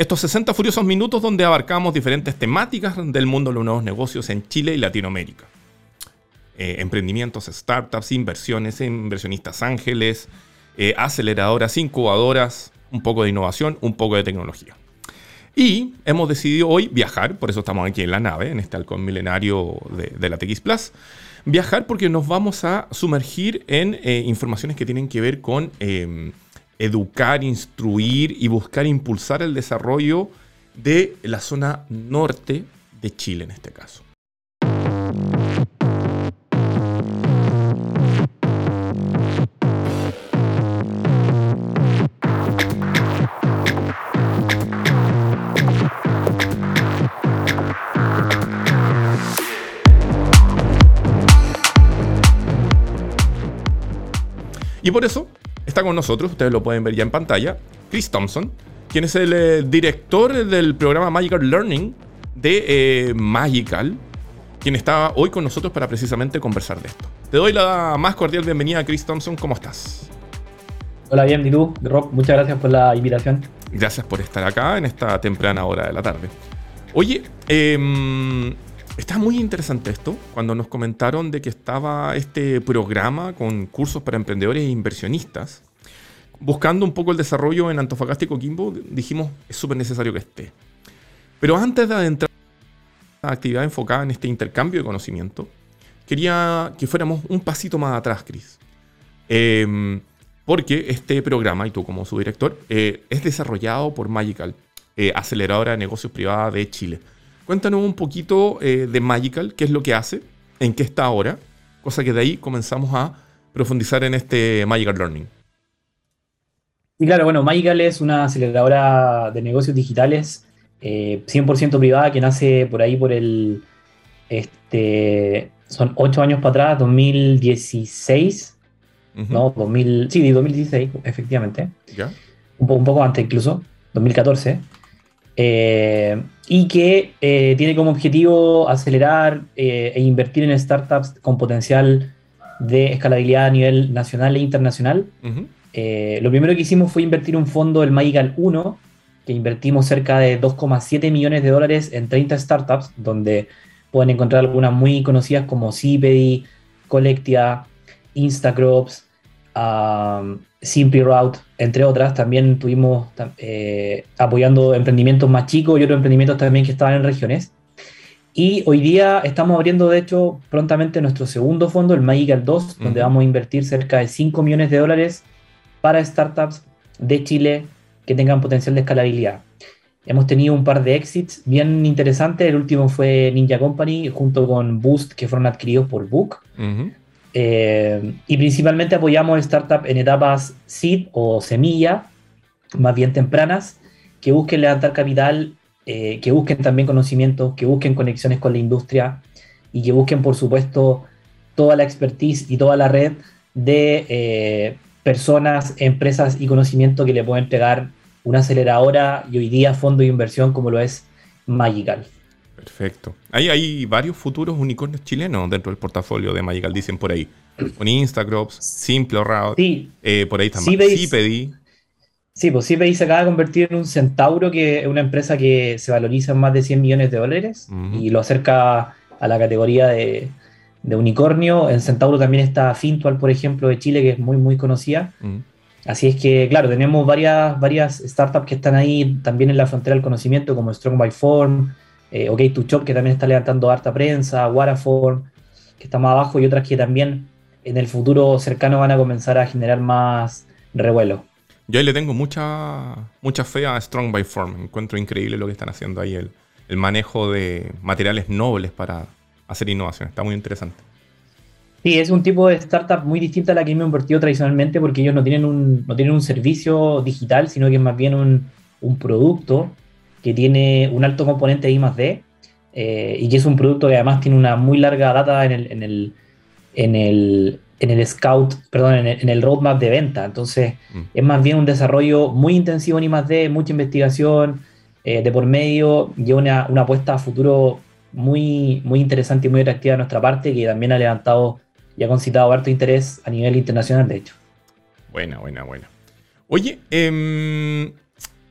Estos 60 furiosos minutos donde abarcamos diferentes temáticas del mundo de los nuevos negocios en Chile y Latinoamérica. Eh, emprendimientos, startups, inversiones, inversionistas ángeles, eh, aceleradoras, incubadoras, un poco de innovación, un poco de tecnología. Y hemos decidido hoy viajar, por eso estamos aquí en la nave, en este halcón milenario de, la TX Plus. Viajar porque nos vamos a sumergir en eh, informaciones que tienen que ver con em, educar, instruir y buscar impulsar el desarrollo de la zona norte de Chile en este caso. Y por eso está con nosotros, ustedes lo pueden ver ya en pantalla, Chris Thompson, quien es el eh, director del programa Magical Learning de eh, Magical, quien está hoy con nosotros para precisamente conversar de esto. Te doy la más cordial bienvenida, Chris Thompson, ¿cómo estás? Hola, bien, ¿y tú? Rob, muchas gracias por la invitación. Gracias por estar acá en esta temprana hora de la tarde. Oye, eh, Está muy interesante esto, cuando nos comentaron de que estaba este programa con cursos para emprendedores e inversionistas, buscando un poco el desarrollo en Antofagasta y Coquimbo, dijimos, es súper necesario que esté. Pero antes de adentrar a la actividad enfocada en este intercambio de conocimiento, quería que fuéramos un pasito más atrás, Cris. Em, porque este programa, y tú como su director, eh, es desarrollado por Magical, eh, aceleradora de negocios privada de Chile. Cuéntanos un poquito eh, de Magical, qué es lo que hace, en qué está ahora, cosa que de ahí comenzamos a profundizar en este Magical Learning. Y claro, bueno, Magical es una aceleradora de negocios digitales 100% eh, privada que nace por ahí por el, este, son ocho años para atrás, 2016, ¿no? 2000, sí, 2016, efectivamente. ¿Ya? Un, un poco antes incluso, 2014. Eh, y que eh, tiene como objetivo acelerar eh, e invertir en startups con potencial de escalabilidad a nivel nacional e internacional. lo primero que hicimos fue invertir un fondo, el Magical 1, que invertimos cerca de 2,7 millones de dólares en 30 startups, donde pueden encontrar algunas muy conocidas como Cipedi, Collectia, Instacrops, Simply Route, entre otras. También tuvimos eh, apoyando emprendimientos más chicos y otros emprendimientos también que estaban en regiones. Y hoy día estamos abriendo, de hecho, prontamente nuestro segundo fondo, el Magical 2, donde vamos a invertir cerca de 5 millones de dólares para startups de Chile que tengan potencial de escalabilidad. Hemos tenido un par de exits bien interesantes. El último fue Ninja Company junto con Boost, que fueron adquiridos por Book. Eh, y principalmente apoyamos startups en etapas seed o semilla, más bien tempranas, que busquen levantar capital, eh, que busquen también conocimientos, que busquen conexiones con la industria y que busquen, por supuesto, toda la expertise y toda la red de eh, personas, empresas y conocimiento que le pueden entregar una aceleradora y hoy día fondo de inversión como lo es Magical. Perfecto. Hay, hay varios futuros unicornios chilenos dentro del portafolio de Magical, dicen por ahí. Con Instagram, Simple Route. Sí. Eh, por ahí también. Cipedi. Sí, pues Cipedi se acaba de convertir en un centauro, que es una empresa que se valoriza en más de 100 millones de dólares y lo acerca a la categoría de, unicornio. En Centauro también está Fintual, por ejemplo, de Chile, que es muy, muy conocida. Así es que, claro, tenemos varias, varias startups que están ahí también en la frontera del conocimiento, como Strong by Form, eh, OK to Chop, que también está levantando harta prensa, Waraform, que está más abajo, y otras que también en el futuro cercano van a comenzar a generar más revuelo. Yo ahí le tengo mucha, mucha fe a Strong by Form. Encuentro increíble lo que están haciendo ahí, el, el manejo de materiales nobles para hacer innovación. Está muy interesante. Sí, es un tipo de startup muy distinta a la que me he invertido tradicionalmente porque ellos no tienen un, no tienen un servicio digital, sino que es más bien un, un producto que tiene un alto componente de I más D eh, y que es un producto que además tiene una muy larga data en el, en el, en el, en el scout, perdón, en el, roadmap de venta. Entonces, mm. es más bien un desarrollo muy intensivo en I más D, mucha investigación eh, de por medio y una, una apuesta a futuro muy, muy interesante y muy atractiva de nuestra parte que también ha levantado y ha concitado harto interés a nivel internacional, de hecho. Buena, buena, buena. Oye, em,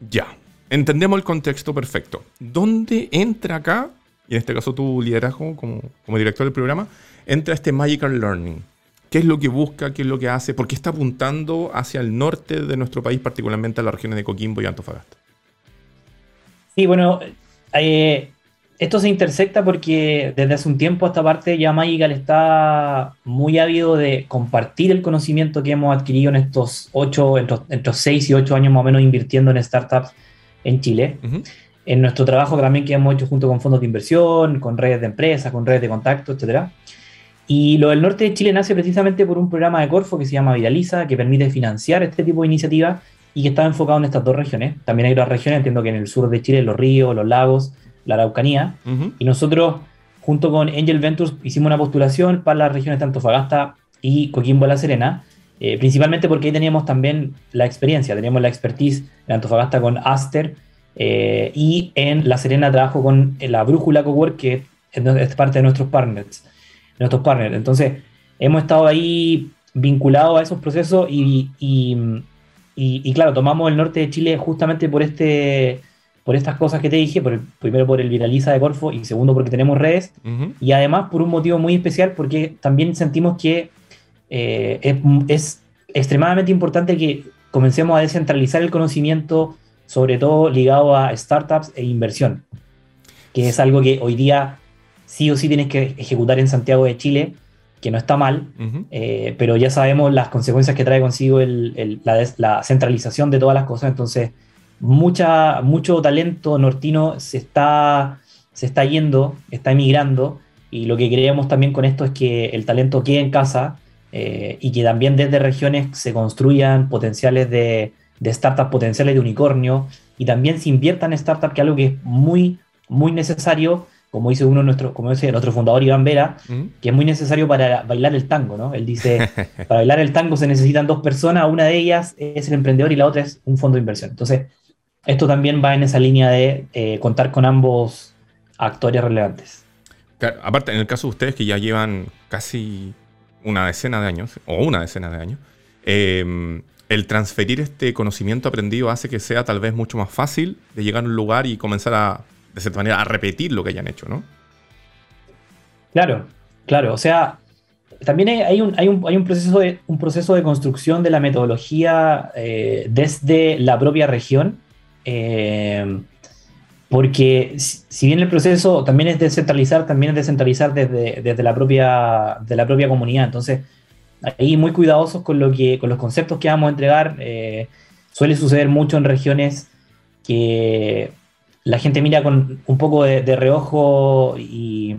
ya, entendemos el contexto perfecto. ¿Dónde entra acá, y en este caso tu liderazgo como, director del programa, entra este Magical Learning? ¿Qué es lo que busca? ¿Qué es lo que hace? ¿Por qué está apuntando hacia el norte de nuestro país, particularmente a las regiones de Coquimbo y Antofagasta? Sí, bueno, eh, esto se intersecta porque desde hace un tiempo a esta parte ya Magical está muy ávido de compartir el conocimiento que hemos adquirido en estos ocho, entre, entre 6 y 8 años más o menos invirtiendo en startups en Chile. En nuestro trabajo también que hemos hecho junto con fondos de inversión, con redes de empresas, con redes de contacto, etcétera. Y lo del norte de Chile nace precisamente por un programa de Corfo que se llama Viraliza, que permite financiar este tipo de iniciativas y que está enfocado en estas dos regiones. También hay otras regiones, entiendo que en el sur de Chile, los ríos, los lagos, la Araucanía. Y nosotros, junto con Angel Ventures, hicimos una postulación para las regiones de Antofagasta y Coquimbo La Serena, eh, principalmente porque ahí teníamos también la experiencia, teníamos la expertise en Antofagasta con Aster eh, y en La Serena trabajo con la Brújula Cowork, que es parte de nuestros partners nuestros partners. Entonces, hemos estado ahí vinculados a esos procesos y, y, claro, tomamos el norte de Chile justamente por este por estas cosas que te dije, por primero por el Viraliza de Corfo y segundo porque tenemos redes y además por un motivo muy especial porque también sentimos que eh, es, es, extremadamente importante que comencemos a descentralizar el conocimiento, sobre todo ligado a startups e inversión, que es algo que hoy día sí o sí tienes que ejecutar en Santiago de Chile, que no está mal, eh, pero ya sabemos las consecuencias que trae consigo la, centralización de todas las cosas, entonces mucha, mucho talento nortino se está, se está yendo, está emigrando, y lo que creemos también con esto es que el talento quede en casa eh, y que también desde regiones se construyan potenciales de, de startups, potenciales de unicornio, y también se inviertan en startups, que es algo que es muy, muy necesario como dice uno nuestro, como dice nuestro fundador Iván Vera, que es muy necesario para bailar el tango, ¿no? Él dice, para bailar el tango se necesitan dos personas, una de ellas es el emprendedor y la otra es un fondo de inversión. Entonces, esto también va en esa línea de eh, contar con ambos actores relevantes. aparte, en el caso de ustedes que ya llevan casi una decena de años, o una decena de años, em, el transferir este conocimiento aprendido hace que sea tal vez mucho más fácil de llegar a un lugar y comenzar a de cierta manera, a repetir lo que hayan hecho, ¿no? Claro, claro. O sea, también hay un, hay un, hay un, proceso, de, un proceso de construcción de la metodología eh, desde la propia región. Eh, porque si bien el proceso también es descentralizar, también es descentralizar desde, desde la, propia, de la propia comunidad. Entonces, ahí muy cuidadosos con, lo que, con los conceptos que vamos a entregar. Eh, suele suceder mucho en regiones que la gente mira con un poco de, reojo y,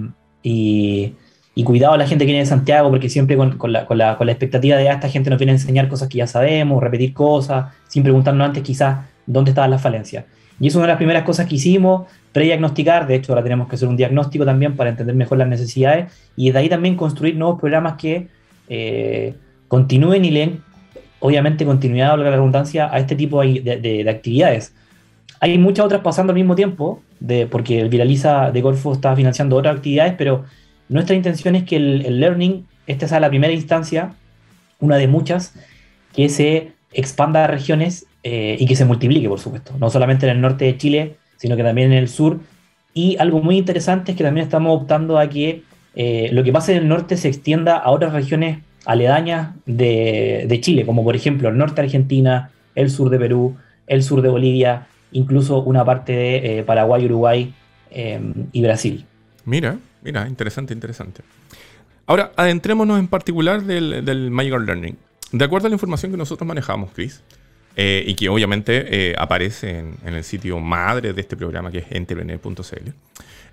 cuidado a la gente que viene de Santiago, porque siempre con, la, expectativa de, ah, esta gente nos viene a enseñar cosas que ya sabemos, repetir cosas, sin preguntarnos antes quizás dónde estaban las falencias. Y es una de las primeras cosas que hicimos, prediagnosticar, de hecho ahora tenemos que hacer un diagnóstico también para entender mejor las necesidades, y desde ahí también construir nuevos programas que eh, continúen y leen, obviamente, continuidad, la redundancia, a este tipo de actividades. Hay muchas otras pasando al mismo tiempo, de, porque el Viraliza de Corfo está financiando otras actividades, pero nuestra intención es que el, learning, esta sea la primera instancia, una de muchas, que se expanda a regiones eh, y que se multiplique, por supuesto. No solamente en el norte de Chile, sino que también en el sur. Y algo muy interesante es que también estamos optando a que eh, lo que pase en el norte se extienda a otras regiones aledañas de, de Chile, como por ejemplo el norte de Argentina, el sur de Perú, el sur de Bolivia, incluso una parte de eh, Paraguay, Uruguay em, y Brasil. Mira, mira, interesante, interesante. Ahora, adentrémonos en particular del, del Magical Learning. De acuerdo a la información que nosotros manejamos, Chris, eh, y que obviamente eh, aparece en, el sitio madre de este programa, que es entrepreneur.cl,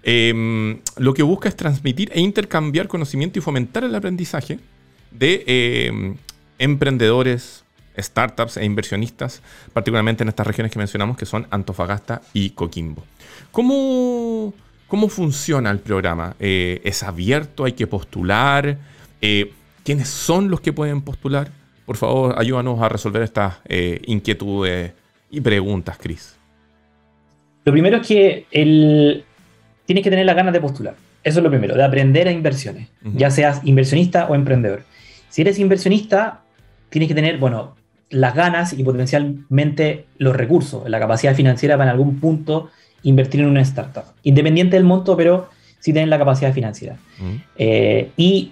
em, lo que busca es transmitir e intercambiar conocimiento y fomentar el aprendizaje de em, emprendedores, startups e inversionistas, particularmente en estas regiones que mencionamos, que son Antofagasta y Coquimbo. ¿Cómo, cómo funciona el programa? Eh, ¿Es abierto? ¿Hay que postular? Eh, ¿Quiénes son los que pueden postular? Por favor, ayúdanos a resolver estas eh, inquietudes y preguntas, Cris. Lo primero es que el... tienes que tener la ganas de postular. Eso es lo primero, de aprender a inversiones, ya seas inversionista o emprendedor. Si eres inversionista, tienes que tener, bueno, las ganas y potencialmente los recursos, la capacidad financiera para en algún punto invertir en una startup. Independiente del monto, pero sí tienen la capacidad financiera. Eh, y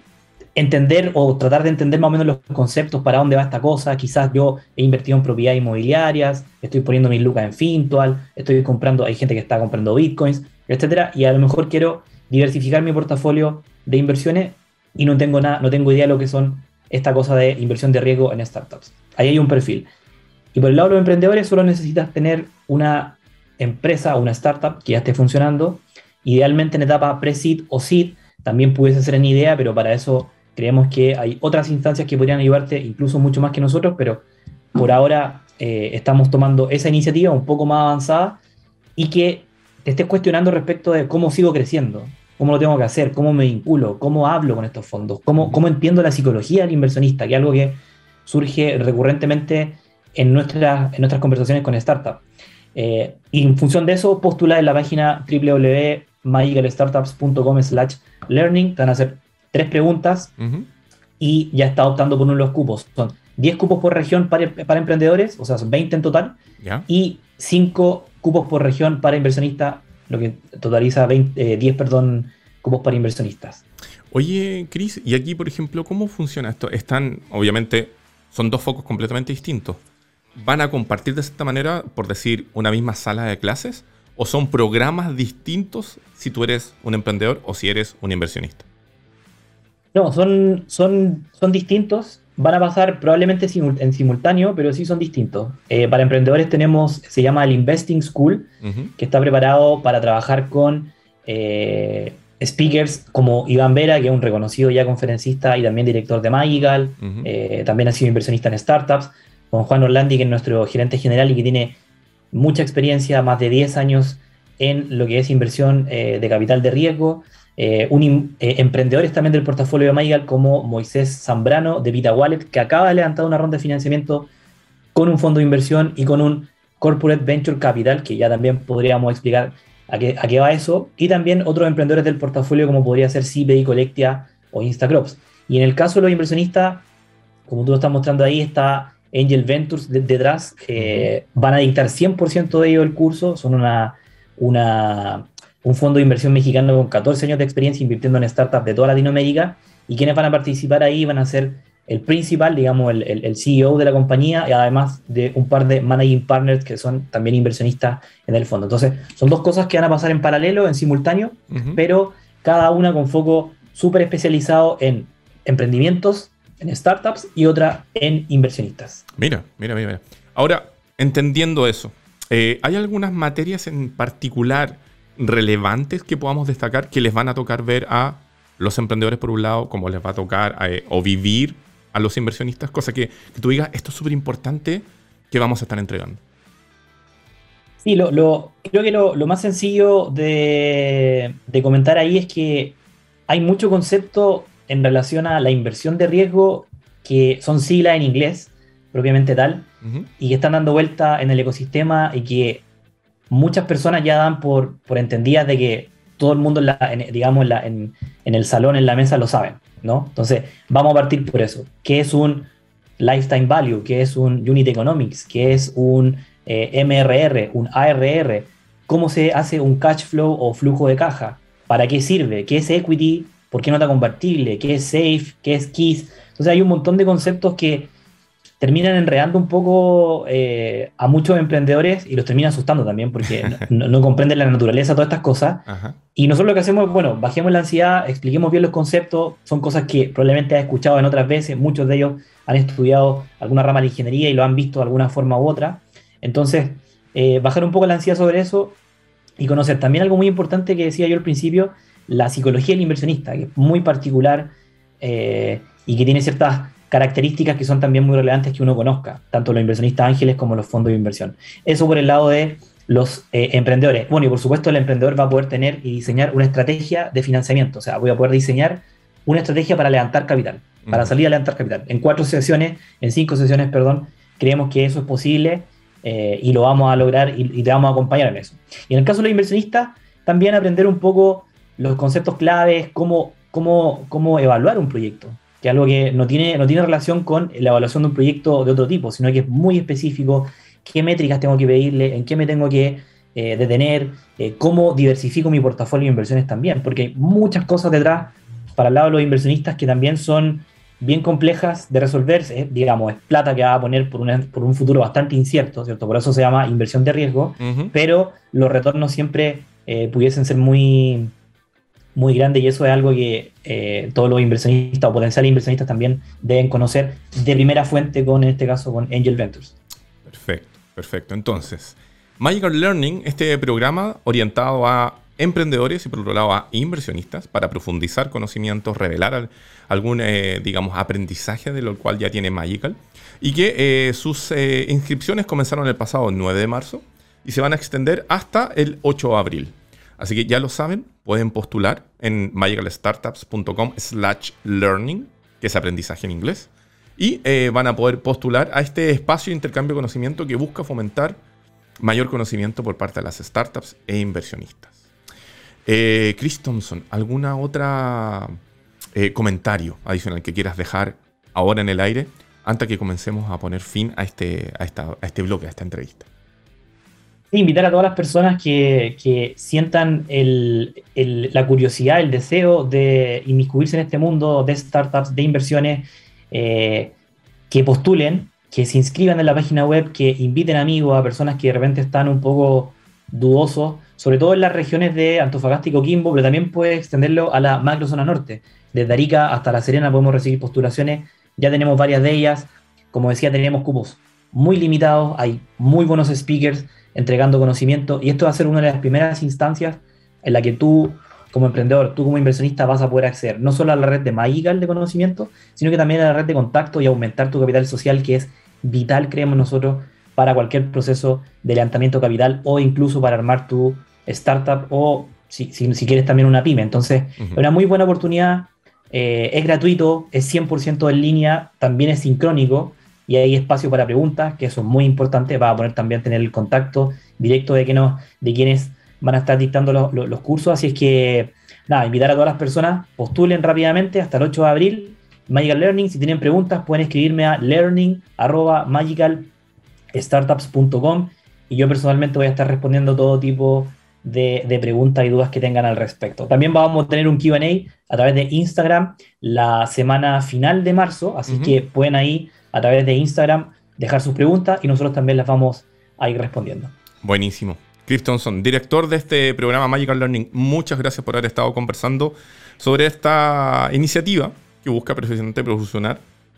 entender o tratar de entender más o menos los conceptos para dónde va esta cosa. Quizás yo he invertido en propiedades inmobiliarias, estoy poniendo mis lucas en Fintual, estoy comprando, hay gente que está comprando bitcoins, etcétera, y a lo mejor quiero diversificar mi portafolio de inversiones y no tengo nada, no tengo idea de lo que son esta cosa de inversión de riesgo en startups. Ahí hay un perfil. Y por el lado de los emprendedores solo necesitas tener una empresa o una startup que ya esté funcionando, idealmente en etapa pre-seed o seed, también pudiese ser en idea, pero para eso creemos que hay otras instancias que podrían ayudarte incluso mucho más que nosotros, pero por ahora eh, estamos tomando esa iniciativa un poco más avanzada y que te estés cuestionando respecto de cómo sigo creciendo, cómo lo tengo que hacer, cómo me vinculo, cómo hablo con estos fondos, cómo, cómo entiendo la psicología del inversionista, que es algo que surge recurrentemente en, nuestras en nuestras conversaciones con startups. Eh, y en función de eso, postula en la página www.magicalstartups.com slash learning. Te van a hacer tres preguntas y ya está optando por uno de los cupos. Son 10 cupos por región para, para emprendedores, o sea, son 20 en total, y 5 cupos por región para inversionistas, lo que totaliza 20, 10 eh, perdón, cupos para inversionistas. Oye, Cris, y aquí, por ejemplo, ¿cómo funciona esto? Están, obviamente, son dos focos completamente distintos. ¿Van a compartir de esta manera, por decir, una misma sala de clases? ¿O son programas distintos si tú eres un emprendedor o si eres un inversionista? No, son, son, son distintos. Van a pasar probablemente en simultáneo, pero sí son distintos. Eh, para emprendedores tenemos, se llama el Investing School, que está preparado para trabajar con eh, speakers como Iván Vera, que es un reconocido ya conferencista y también director de Magical, eh, también ha sido inversionista en startups, con Juan Orlandi, que es nuestro gerente general y que tiene mucha experiencia, más de 10 años en lo que es inversión eh, de capital de riesgo. Eh, un, emprendedores también del portafolio de Magical como Moisés Zambrano de Vita Wallet, que acaba de levantar una ronda de financiamiento con un fondo de inversión y con un Corporate Venture Capital, que ya también podríamos explicar a qué, va eso, y también otros emprendedores del portafolio como podría ser CBI, Colectia o Instacrops. Y en el caso de los inversionistas, como tú lo estás mostrando ahí, está Angel Ventures detrás, van a dictar 100% de ellos el curso, son una, una, un fondo de inversión mexicano con 14 años de experiencia invirtiendo en startups de toda Latinoamérica, y quienes van a participar ahí van a ser el principal, digamos, el, el, CEO de la compañía y además de un par de managing partners que son también inversionistas en el fondo. Entonces, son dos cosas que van a pasar en paralelo, en simultáneo, pero cada una con foco súper especializado en emprendimientos, en startups y otra en inversionistas. Mira, mira, mira. Ahora, entendiendo eso, eh, ¿hay algunas materias en particular relevantes que podamos destacar que les van a tocar ver a los emprendedores por un lado, como les va a tocar eh, o vivir a los inversionistas, cosa que, tú digas, esto es súper importante que vamos a estar entregando. Sí, lo, creo que lo, más sencillo de, comentar ahí es que hay mucho concepto en relación a la inversión de riesgo que son siglas en inglés, propiamente tal, y que están dando vuelta en el ecosistema y que muchas personas ya dan por, por entendidas de que todo el mundo, digamos, en, en, el salón, en la mesa, lo saben. Entonces, vamos a partir por eso. ¿Qué es un lifetime value? ¿Qué es un unit economics? ¿Qué es un eh, MRR? ¿Un ARR? ¿Cómo se hace un cash flow o flujo de caja? ¿Para qué sirve? ¿Qué es equity? ¿Por qué nota convertible? ¿Qué es safe? ¿Qué es KISS? Entonces hay un montón de conceptos que terminan enredando un poco eh, a muchos emprendedores y los terminan asustando también porque no, comprenden la naturaleza de todas estas cosas. Y nosotros lo que hacemos es, bueno, bajemos la ansiedad, expliquemos bien los conceptos, son cosas que probablemente has escuchado en otras veces, muchos de ellos han estudiado alguna rama de ingeniería y lo han visto de alguna forma u otra. Entonces, eh, bajar un poco la ansiedad sobre eso y conocer también algo muy importante que decía yo al principio, la psicología del inversionista, que es muy particular eh, y que tiene ciertas características que son también muy relevantes que uno conozca, tanto los inversionistas ángeles como los fondos de inversión. Eso por el lado de los eh, emprendedores. Bueno, y por supuesto el emprendedor va a poder tener y diseñar una estrategia de financiamiento, o sea, voy a poder diseñar una estrategia para levantar capital, para salir a levantar capital. En cuatro sesiones, en cinco sesiones, perdón, creemos que eso es posible eh, y lo vamos a lograr y, te vamos a acompañar en eso. Y en el caso de los inversionistas, también aprender un poco los conceptos claves, cómo, cómo, cómo evaluar un proyecto que es algo que no tiene, no tiene relación con la evaluación de un proyecto de otro tipo, sino que es muy específico, qué métricas tengo que pedirle, en qué me tengo que eh, detener, eh, cómo diversifico mi portafolio de inversiones también, porque hay muchas cosas detrás para el lado de los inversionistas que también son bien complejas de resolver, digamos, es plata que va a poner por, por, un futuro bastante incierto, ¿cierto? Por eso se llama inversión de riesgo, pero los retornos siempre eh, pudiesen ser muy, muy grandes y eso es algo que eh, todos los inversionistas o potenciales inversionistas también deben conocer de primera fuente con, en este caso, con Angel Ventures. Perfecto, perfecto. Entonces, Magical Learning, este programa orientado a emprendedores y por otro lado a inversionistas para profundizar conocimientos, revelar algún, eh, digamos, aprendizaje de lo cual ya tiene Magical y que eh, sus inscripciones comenzaron el pasado 9 de marzo y se van a extender hasta el 8 de abril. Así que ya lo saben, pueden postular en magicalstartups.com slash learning, que es aprendizaje en inglés, y van a poder postular a este espacio de intercambio de conocimiento que busca fomentar mayor conocimiento por parte de las startups e inversionistas. Eh, Chris Thompson, ¿alguna otra eh, comentario adicional que quieras dejar ahora en el aire antes que comencemos a poner fin a este, a esta, a este bloque, a esta entrevista? Invitar a todas las personas que, sientan la curiosidad, el deseo de inmiscuirse en este mundo de startups, de inversiones, eh, que postulen, que se inscriban en la página web, que inviten amigos a personas que de repente están un poco dudosos sobre todo en las regiones de Antofagasta y Coquimbo, pero también puede extenderlo a la macro zona norte. Desde Arica hasta La Serena podemos recibir postulaciones, ya tenemos varias de ellas. Como decía, tenemos cupos muy limitados, hay muy buenos speakers entregando conocimiento y esto va a ser una de las primeras instancias en la que tú como emprendedor, tú como inversionista vas a poder acceder no solo a la red de Magical de conocimiento, sino que también a la red de contacto y aumentar tu capital social, que es vital, creemos nosotros, para cualquier proceso de levantamiento capital o incluso para armar tu startup o si, si, quieres también una pyme. Entonces, es una muy buena oportunidad, eh, es gratuito, es 100% en línea, también es sincrónico y hay espacio para preguntas, que eso es muy importante, va a poner también tener el contacto directo de, que no, de quienes van a estar dictando los cursos, así es que, nada, invitar a todas las personas, postulen rápidamente hasta el 8 de abril, Magical Learning, si tienen preguntas pueden escribirme a learning.magicalstartups.com y yo personalmente voy a estar respondiendo todo tipo de, preguntas y dudas que tengan al respecto. También vamos a tener un QA a través de Instagram la semana final de marzo, así que pueden ahí a través de Instagram dejar sus preguntas y nosotros también las vamos a ir respondiendo. Buenísimo. Chris Thompson, director de este programa Magical Learning, muchas gracias por haber estado conversando sobre esta iniciativa que busca precisamente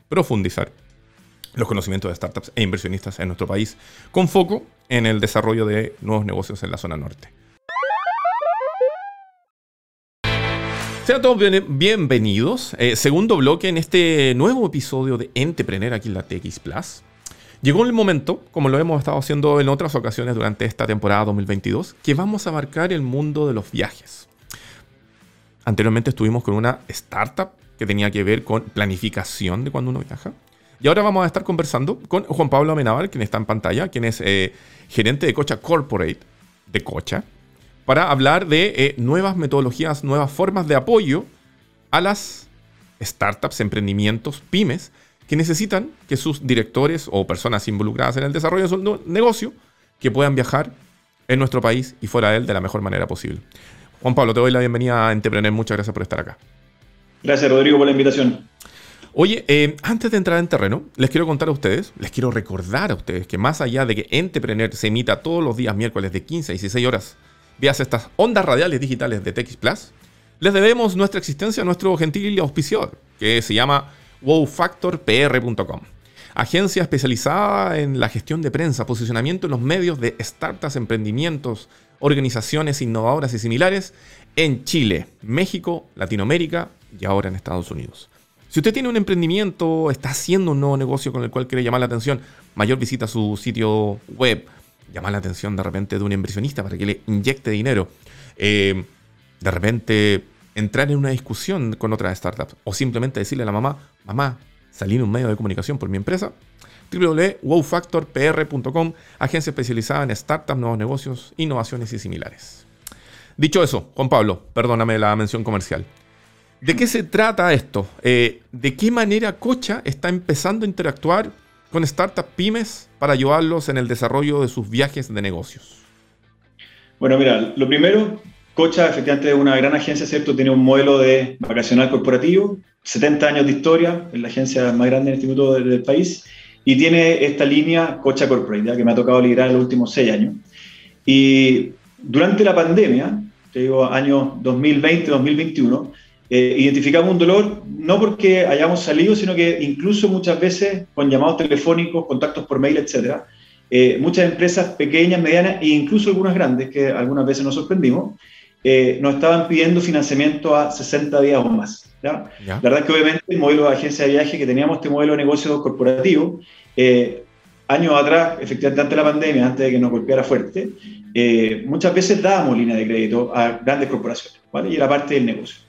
profundizar los conocimientos de startups e inversionistas en nuestro país, con foco en el desarrollo de nuevos negocios en la zona norte. Sean todos bienvenidos. Eh, segundo bloque en este nuevo episodio de Entrepreneur aquí en la TX Plus. Llegó el momento, como lo hemos estado haciendo en otras ocasiones durante esta temporada 2022, que vamos a abarcar el mundo de los viajes. Anteriormente estuvimos con una startup que tenía que ver con planificación de cuando uno viaja. Y ahora vamos a estar conversando con Juan Pablo Amenábar, quien está en pantalla, quien es eh, gerente de Cocha Corporate de Cocha para hablar de eh, nuevas metodologías, nuevas formas de apoyo a las startups, emprendimientos, pymes, que necesitan que sus directores o personas involucradas en el desarrollo de su negocio que puedan viajar en nuestro país y fuera de él de la mejor manera posible. Juan Pablo, te doy la bienvenida a Entrepreneur. Muchas gracias por estar acá. Gracias, Rodrigo, por la invitación. Oye, eh, antes de entrar en terreno, les quiero contar a ustedes, les quiero recordar a ustedes que más allá de que Entrepreneur se emita todos los días miércoles de 15 a 16 horas vías estas ondas radiales digitales de TX Plus, les debemos nuestra existencia a nuestro gentil auspiciador, que se llama wowfactorpr.com. Agencia especializada en la gestión de prensa, posicionamiento en los medios de startups, emprendimientos, organizaciones innovadoras y similares en Chile, México, Latinoamérica y ahora en Estados Unidos. Si usted tiene un emprendimiento, está haciendo un nuevo negocio con el cual quiere llamar la atención, mayor visita a su sitio web llamar la atención de repente de un inversionista para que le inyecte dinero. Eh, de repente entrar en una discusión con otras startups o simplemente decirle a la mamá, mamá, salí en un medio de comunicación por mi empresa. www.wowfactorpr.com, agencia especializada en startups, nuevos negocios, innovaciones y similares. Dicho eso, Juan Pablo, perdóname la mención comercial. ¿De qué se trata esto? Eh, ¿De qué manera Cocha está empezando a interactuar con startups pymes para ayudarlos en el desarrollo de sus viajes de negocios? Bueno, mira, lo primero, Cocha efectivamente es una gran agencia, ¿cierto? Tiene un modelo de vacacional corporativo, 70 años de historia, es la agencia más grande en este minuto del, país, y tiene esta línea Cocha Corporate, que me ha tocado liderar en los últimos seis años. Y durante la pandemia, te digo, años 2020-2021, eh, identificamos un dolor no porque hayamos salido, sino que incluso muchas veces con llamados telefónicos, contactos por mail, etcétera, eh, muchas empresas pequeñas, medianas e incluso algunas grandes, que algunas veces nos sorprendimos, eh, nos estaban pidiendo financiamiento a 60 días o más. ¿ya? La verdad es que obviamente el modelo de agencia de viaje que teníamos, este modelo de negocio corporativo, años atrás, efectivamente antes de la pandemia, antes de que nos golpeara fuerte, muchas veces dábamos línea de crédito a grandes corporaciones, ¿vale? y era parte del negocio.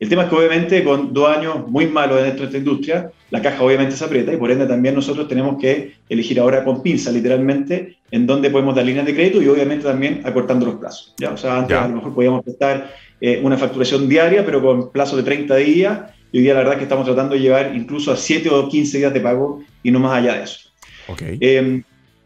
El tema es que obviamente con dos años muy malos dentro de esta industria, la caja obviamente se aprieta y por ende también nosotros tenemos que elegir ahora con pinza literalmente en dónde podemos dar líneas de crédito y obviamente también acortando los plazos. ¿ya? O sea, antes a lo mejor podíamos prestar eh, una facturación diaria pero con plazo de 30 días y hoy día la verdad es que estamos tratando de llevar incluso a 7 o 15 días de pago y no más allá de eso. Okay. Eh,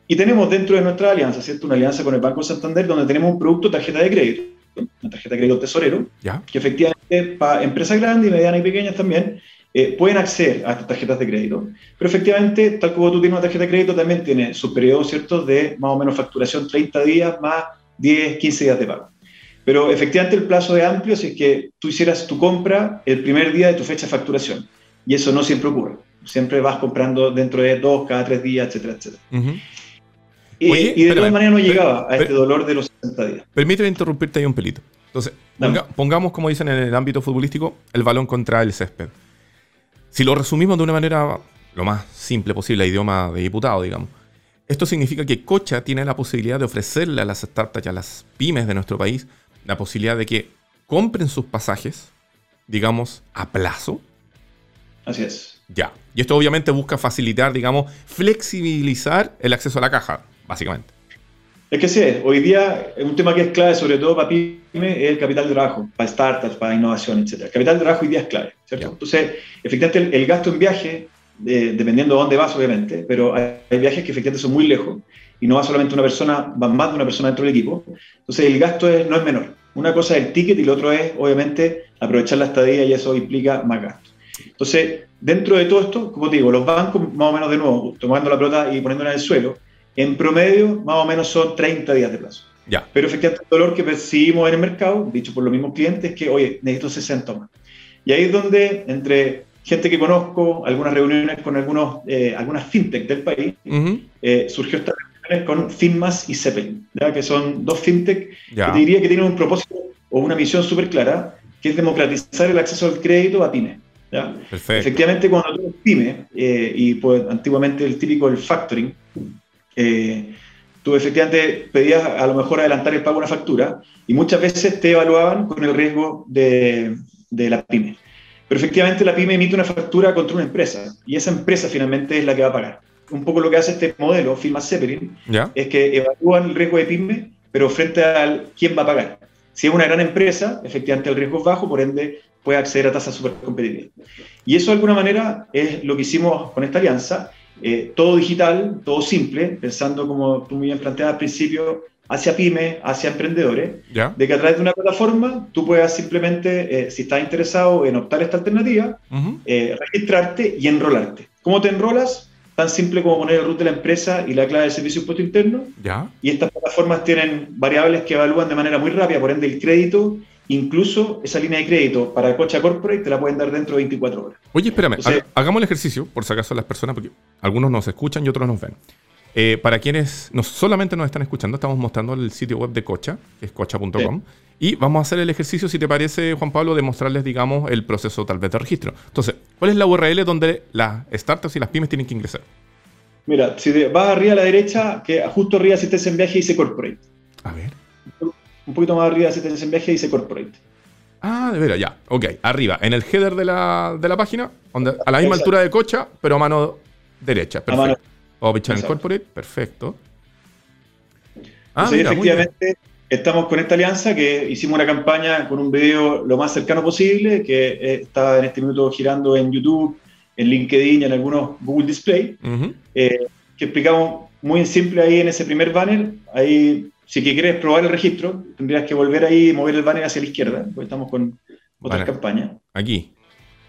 y tenemos dentro de nuestra alianza, ¿cierto? Una alianza con el Banco Santander donde tenemos un producto tarjeta de crédito una tarjeta de crédito tesorero, que efectivamente para empresas grandes, medianas y pequeñas también eh, pueden acceder a estas tarjetas de crédito. Pero efectivamente, tal como tú tienes una tarjeta de crédito, también tiene su periodo ¿cierto? de más o menos facturación 30 días más 10, 15 días de pago. Pero efectivamente el plazo es amplio si es que tú hicieras tu compra el primer día de tu fecha de facturación. Y eso no siempre ocurre. Siempre vas comprando dentro de dos, cada tres días, etcétera, etcétera. Y, de todas maneras no llegaba a este dolor de los 60 días. Permíteme interrumpirte ahí un pelito. Entonces, pongamos, como dicen en el ámbito futbolístico, el balón contra el césped. Si lo resumimos de una manera lo más simple posible, idioma de diputado, digamos. Esto significa que Cocha tiene la posibilidad de ofrecerle a las startups y a las pymes de nuestro país la posibilidad de que compren sus pasajes, digamos, a plazo. Así es. Ya. Y esto obviamente busca facilitar, digamos, flexibilizar el acceso a la caja básicamente. Es que sí, hoy día un tema que es clave, sobre todo para pyme, es el capital de trabajo, para startups, para innovación, etc. El capital de trabajo hoy día es clave, ¿cierto? Entonces, efectivamente, el, gasto en viaje, dependiendo de dónde vas, obviamente, pero hay, viajes que efectivamente son muy lejos y no va solamente una persona, van más de una persona dentro del equipo. Entonces, el gasto no es menor. Una cosa es el ticket y lo otro es, obviamente, aprovechar la estadía y eso implica más gasto. Entonces, dentro de todo esto, como te digo, los bancos, más o menos de nuevo, tomando la pelota y poniéndola en el suelo, en promedio, más o menos son 30 días de plazo. Ya. Pero efectivamente el dolor que percibimos en el mercado, dicho por los mismos clientes, es que, oye, necesito 60 más. Y ahí es donde, entre gente que conozco, algunas reuniones con algunos, eh, algunas fintech del país, eh, surgió esta reuniones con Finmas y Zeppelin, ¿ya? que son dos fintech que te diría que tienen un propósito o una misión súper clara, que es democratizar el acceso al crédito a pymes. ¿ya? Efectivamente, cuando tú pyme, eh, y pues antiguamente el típico el factoring, eh, tú efectivamente pedías a lo mejor adelantar el pago de una factura y muchas veces te evaluaban con el riesgo de, de, la pyme. Pero efectivamente la pyme emite una factura contra una empresa y esa empresa finalmente es la que va a pagar. Un poco lo que hace este modelo, Firma Zeppelin, es que evalúan el riesgo de pyme, pero frente a quién va a pagar. Si es una gran empresa, efectivamente el riesgo es bajo, por ende puede acceder a tasas súper competitivas. Y eso de alguna manera es lo que hicimos con esta alianza eh, todo digital, todo simple, pensando como tú muy bien planteabas al principio, hacia pymes, hacia emprendedores, de que a través de una plataforma tú puedas simplemente, eh, si estás interesado en optar esta alternativa, eh, registrarte y enrolarte. ¿Cómo te enrolas? Tan simple como poner el root de la empresa y la clave de servicio impuesto interno. Y estas plataformas tienen variables que evalúan de manera muy rápida, por ende el crédito Incluso esa línea de crédito para Cocha Corporate te la pueden dar dentro de 24 horas. Oye, espérame, hagamos el ejercicio, por si acaso las personas, porque algunos nos escuchan y otros nos ven. Eh, para quienes no solamente nos están escuchando, estamos mostrando el sitio web de Cocha, que es cocha.com, y vamos a hacer el ejercicio, si te parece, Juan Pablo, de mostrarles, digamos, el proceso tal vez de registro. Entonces, ¿cuál es la URL donde las startups y las pymes tienen que ingresar? Mira, si vas arriba a la derecha, que justo arriba si estés en viaje dice Corporate. A ver un poquito más arriba de en viaje dice Corporate. Ah, de veras, ya. Ok, arriba, en el header de la, de la página, a la misma altura de cocha, pero a mano derecha. Perfecto. O en Corporate, perfecto. Ah, efectivamente, estamos con esta alianza que hicimos una campaña con un video lo más cercano posible, que eh, está en este minuto girando en YouTube, en LinkedIn y en algunos Google Display, eh, que explicamos muy simple ahí en ese primer banner. Ahí, si quieres probar el registro, tendrías que volver ahí y mover el banner hacia la izquierda, porque estamos con otra campaña. Aquí.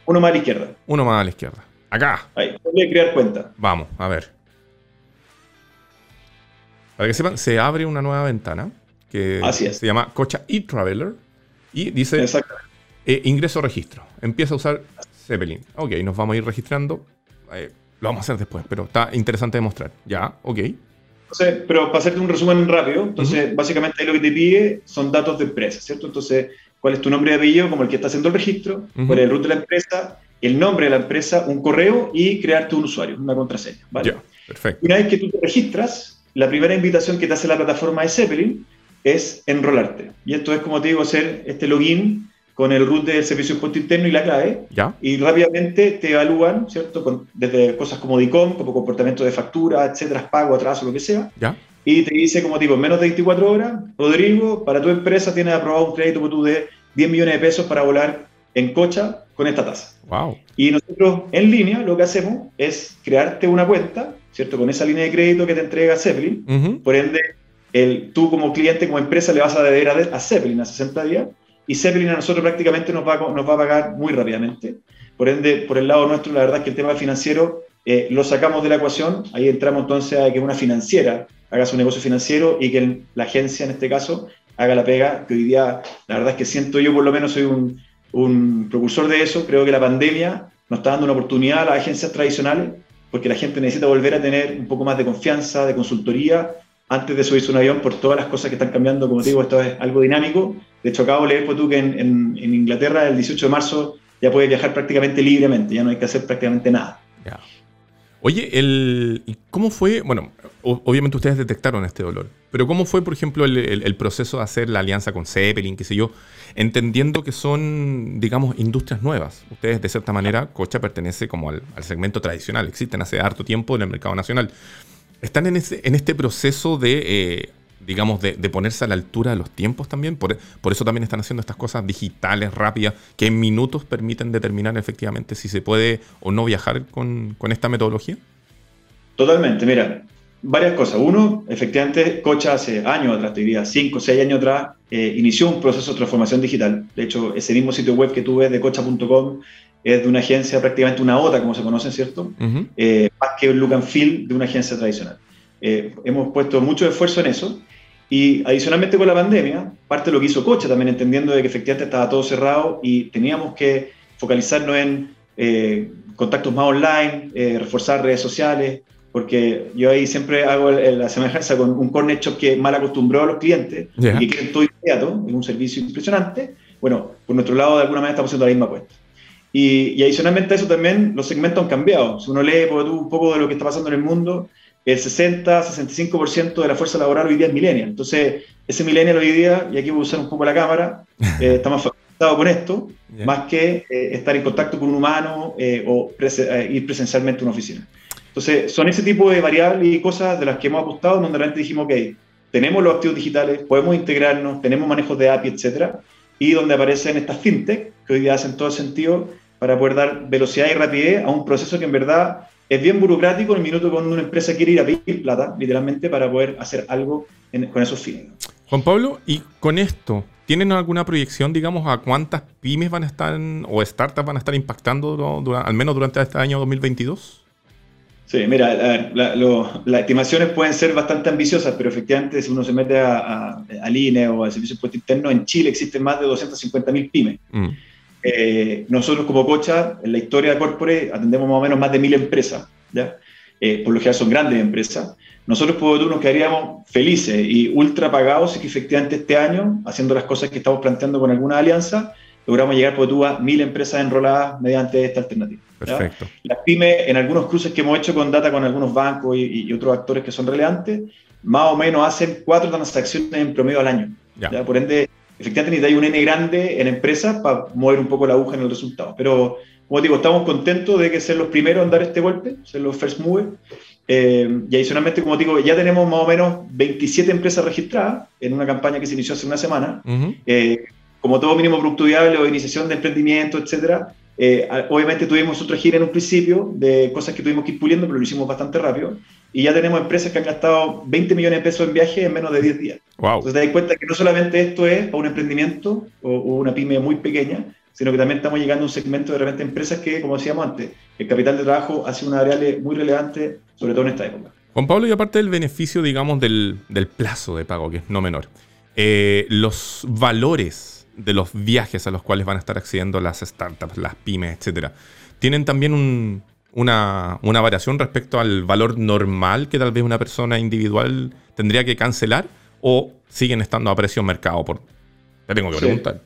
Uno más a la izquierda. Uno más a la izquierda. Acá. Ahí, a crear cuenta. Vamos, a ver. Para que sepan, se abre una nueva ventana que se llama Cocha e-Traveler y dice eh, ingreso registro. Empieza a usar Zeppelin. Ok, nos vamos a ir registrando. Eh, lo vamos a hacer después, pero está interesante demostrar. Ya, ok. Entonces, pero para hacerte un resumen rápido, entonces básicamente ahí lo que te pide son datos de empresa, ¿cierto? Entonces, ¿cuál es tu nombre y apellido como el que está haciendo el registro? ¿Cuál es el root de la empresa? El nombre de la empresa, un correo y crearte un usuario, una contraseña, ¿vale? Perfecto. Una vez que tú te registras, la primera invitación que te hace la plataforma de Zeppelin es enrolarte. Y esto es, como te digo, hacer este login con el root del servicio de impuesto interno y la clave. ¿Ya? Y rápidamente te evalúan, ¿cierto? desde cosas como DICOM, como comportamiento de factura, etcétera, pago, atraso, lo que sea. ¿Ya? Y te dice, como tipo, en menos de 24 horas, Rodrigo, para tu empresa tienes aprobado un crédito por tú de 10 millones de pesos para volar en cocha con esta tasa. Wow. Y nosotros en línea lo que hacemos es crearte una cuenta, ¿cierto? Con esa línea de crédito que te entrega Zeppelin. Por ende, el, tú como cliente, como empresa, le vas a deber a, Zeppelin a 60 días y Zeppelin a nosotros prácticamente nos va, a pagar muy rápidamente. Por ende, por el lado nuestro, la verdad es que el tema financiero eh, lo sacamos de la ecuación, ahí entramos entonces a que una financiera haga su negocio financiero y que la agencia, en este caso, haga la pega, que hoy día, la verdad es que siento yo, por lo menos soy un, un propulsor de eso, creo que la pandemia nos está dando una oportunidad a las agencias tradicionales, porque la gente necesita volver a tener un poco más de confianza, de consultoría antes de subirse un avión por todas las cosas que están cambiando. Como te digo, esto es algo dinámico. De hecho, acabo de leer pues, tú que en, Inglaterra el 18 de marzo ya puedes viajar prácticamente libremente, ya no hay que hacer prácticamente nada. Oye, el, ¿cómo fue? Bueno, obviamente ustedes detectaron este dolor, pero ¿cómo fue, por ejemplo, el, el, proceso de hacer la alianza con Zeppelin, qué sé yo, entendiendo que son, digamos, industrias nuevas? Ustedes, de cierta manera, Cocha pertenece como al, al segmento tradicional, existen hace harto tiempo en el mercado nacional están en, este proceso de, eh, digamos, de, ponerse a la altura de los tiempos también. Por, eso también están haciendo estas cosas digitales, rápidas, que en minutos permiten determinar efectivamente si se puede o no viajar con, esta metodología. Totalmente, mira, varias cosas. Uno, efectivamente, Cocha hace años atrás, te diría, cinco o seis años atrás, eh, inició un proceso de transformación digital. De hecho, ese mismo sitio web que tú ves de cocha.com es de una agencia, prácticamente una OTA, como se conoce, ¿cierto? Eh, más que un look and feel de una agencia tradicional. Eh, hemos puesto mucho esfuerzo en eso y adicionalmente con la pandemia, parte de lo que hizo Cocha también entendiendo de que efectivamente estaba todo cerrado y teníamos que focalizarnos en eh, contactos más online, reforzar redes sociales, porque yo ahí siempre hago la semejanza con un corner shop que mal acostumbró a los clientes y que todo inmediato, es un servicio impresionante. Bueno, por nuestro lado de alguna manera estamos haciendo la misma apuesta. Y, adicionalmente a eso también los segmentos han cambiado. Si uno lee un poco de lo que está pasando en el mundo, el 60-65% de la fuerza laboral hoy día es millennial. Entonces, ese millennial hoy día, y aquí voy a usar un poco la cámara, eh, está más facilitado con esto, más que eh, estar en contacto con un humano eh, o ir presencialmente a una oficina. Entonces, son ese tipo de variables y cosas de las que hemos apostado, donde realmente dijimos, ok, tenemos los activos digitales, podemos integrarnos, tenemos manejos de API, etcétera, y donde aparecen estas fintech, que hoy día hacen todo sentido para poder dar velocidad y rapidez a un proceso que en verdad es bien burocrático en el minuto cuando una empresa quiere ir a pedir plata, literalmente, para poder hacer algo con esos fines. Juan Pablo, y con esto, ¿tienen alguna proyección, digamos, a cuántas pymes van a estar o startups van a estar impactando al menos durante este año 2022? Sí, mira, las estimaciones pueden ser bastante ambiciosas, pero efectivamente si uno se mete a, al INE o al Servicio de Impuesto Interno, en Chile existen más de 250.000 pymes. Mm. Eh, nosotros como Cocha, en la historia de Corpore, atendemos más o menos más de mil empresas, ¿ya? Eh, por lo general son grandes empresas. Nosotros por nos quedaríamos felices y ultra pagados si que efectivamente este año, haciendo las cosas que estamos planteando con alguna alianza, logramos llegar por tú a mil empresas enroladas mediante esta alternativa. Perfecto. Las pymes, en algunos cruces que hemos hecho con data con algunos bancos y, otros actores que son relevantes, más o menos hacen cuatro transacciones en promedio al año. ¿ya? Por ende, efectivamente necesitáis un N grande en empresas para mover un poco la aguja en el resultado. Pero, como digo, estamos contentos de que ser los primeros en dar este golpe, ser los first movers. Eh, y adicionalmente, como digo, ya tenemos más o menos 27 empresas registradas en una campaña que se inició hace una semana. Eh, como todo mínimo producto viable o iniciación de emprendimiento, etcétera, eh, obviamente tuvimos otra gira en un principio de cosas que tuvimos que ir puliendo, pero lo hicimos bastante rápido. Y ya tenemos empresas que han gastado 20 millones de pesos en viajes en menos de 10 días. Wow. Entonces te das cuenta que no solamente esto es para un emprendimiento o, o, una pyme muy pequeña, sino que también estamos llegando a un segmento de repente empresas que, como decíamos antes, el capital de trabajo ha sido una variable muy relevante, sobre todo en esta época. Juan Pablo, y aparte del beneficio, digamos, del, del plazo de pago, que es no menor, eh, los valores de los viajes a los cuales van a estar accediendo las startups, las pymes, etcétera, ¿tienen también un, una, una, variación respecto al valor normal que tal vez una persona individual tendría que cancelar o siguen estando a precio mercado? Por... Te tengo que preguntar.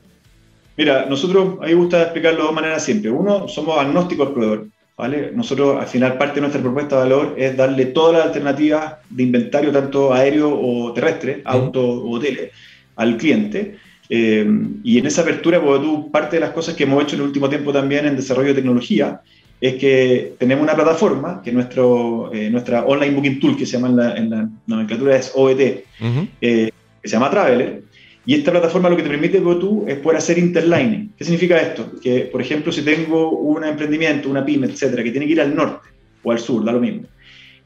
Mira, nosotros, a mí me gusta explicarlo de dos maneras siempre. Uno, somos agnósticos al proveedor. ¿vale? Nosotros, al final, parte de nuestra propuesta de valor es darle todas las alternativas de inventario, tanto aéreo o terrestre, auto o hoteles, al cliente eh, y en esa apertura, porque tú, parte de las cosas que hemos hecho en el último tiempo también en desarrollo de tecnología, es que tenemos una plataforma, que es nuestro, eh, nuestra online booking tool, que se llama en la, en la nomenclatura es OET, uh-huh. eh, que se llama Traveler, y esta plataforma lo que te permite tú es poder hacer interlining. ¿Qué significa esto? Que, por ejemplo, si tengo un emprendimiento, una pyme, etcétera, que tiene que ir al norte o al sur, da lo mismo.